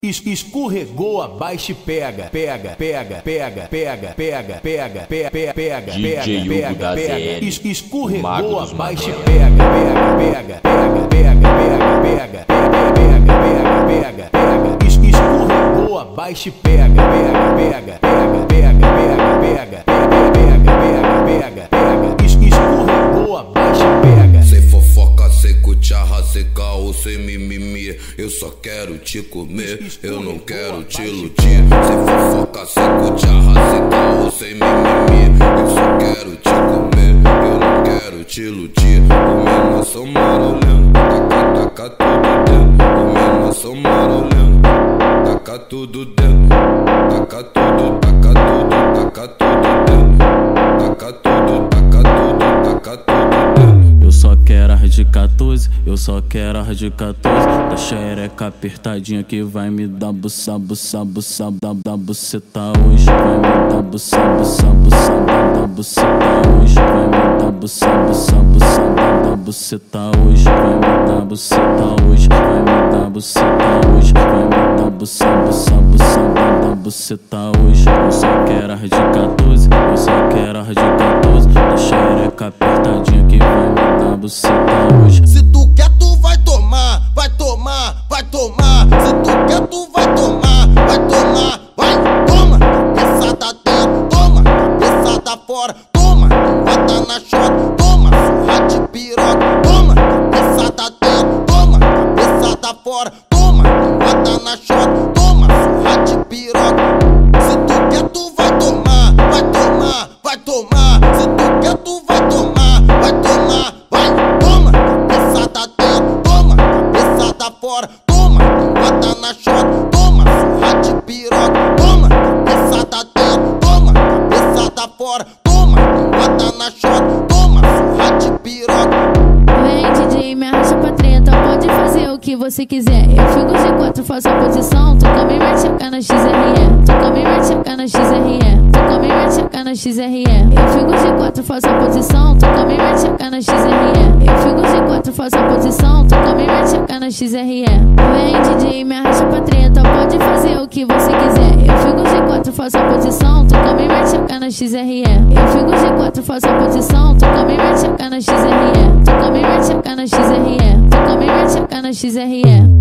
Es escorregou abaixo e pega, pega, pega, pega, pega, pega, pega, pega, pega, pega, pega, pega, escorregou abaixo e pega, pega, pega, pega, pega, pega, pega, pega, pega, pega, pega, Es escorregou abaixo e pega, pega, pega, pega, pega, pega, pega, pega, pega, pega, pega, Es escorregou abaixo e pega. Fofoca, sem cucharra, sem mimimi. Eu só quero te comer, eu não quero te iludir. Sem fofoca, sem cucharra, sem caô, sem mimimi. Eu só quero te comer, eu não quero te iludir. O menor são marolento, taca, taca tudo dentro. O menor são marolento, taca tudo dentro. Taca tudo, taca tudo, taca tudo dentro. Taca tudo, taca tudo, taca tudo dentro. Só quero as de 14, eu só quero as de 14. Da xereca apertadinha que vai me dar buça, buça, buça, da, da buceta hoje. Vai me dar buça, buça, buça, da, da buceta hoje. Vai me dar buça, buça, buça, da, da buceta hoje. Vai me dar buceta hoje. Vai me dar buceta hoje. Vai me buça, buça, buça, da, da buceta hoje. Eu só quero as de 14, eu só quero as de 14. Da xereca apertadinha que vai me dar buceta hoje. Se tu quer, tu vai tomar, vai tomar, vai tomar. Se tu quer, tu vai tomar, vai tomar, vai, toma. Cabeçada dentro, toma, cabeçada fora, toma. Bota na shot, toma, surra de na toma, surra de piroca. Se tu quer, tu vai tomar, vai tomar, vai tomar. Se tu quer, tu vai tomar, vai tomar, vai, toma. Cabeçada dentro, toma, cabeçada fora, toma. Bota na shot, toma, surra de piroca, toma. Cabeçada dentro, toma, cabeçada fora, toma. Bota na shot, que você quiser. Eu fico de quatro, faço a posição. Tu come e mete a cara na XRE. Tu come e mete a cara na XRE. Tu come e mete a cara na XRE. Eu fico de quatro, faço a posição. Tu come e mete a cara na XRE. Eu fico de quatro, faço a posição. Tu come e mete a cara na XRE. Vem DJ, me arrasta pra treta, pode fazer o que você quiser. Eu fico de quatro, faço a posição. Tu come e mete a cara na XRE. Eu fico de quatro, faço a posição. Tu come e mete a cara na XRE. Na XRE.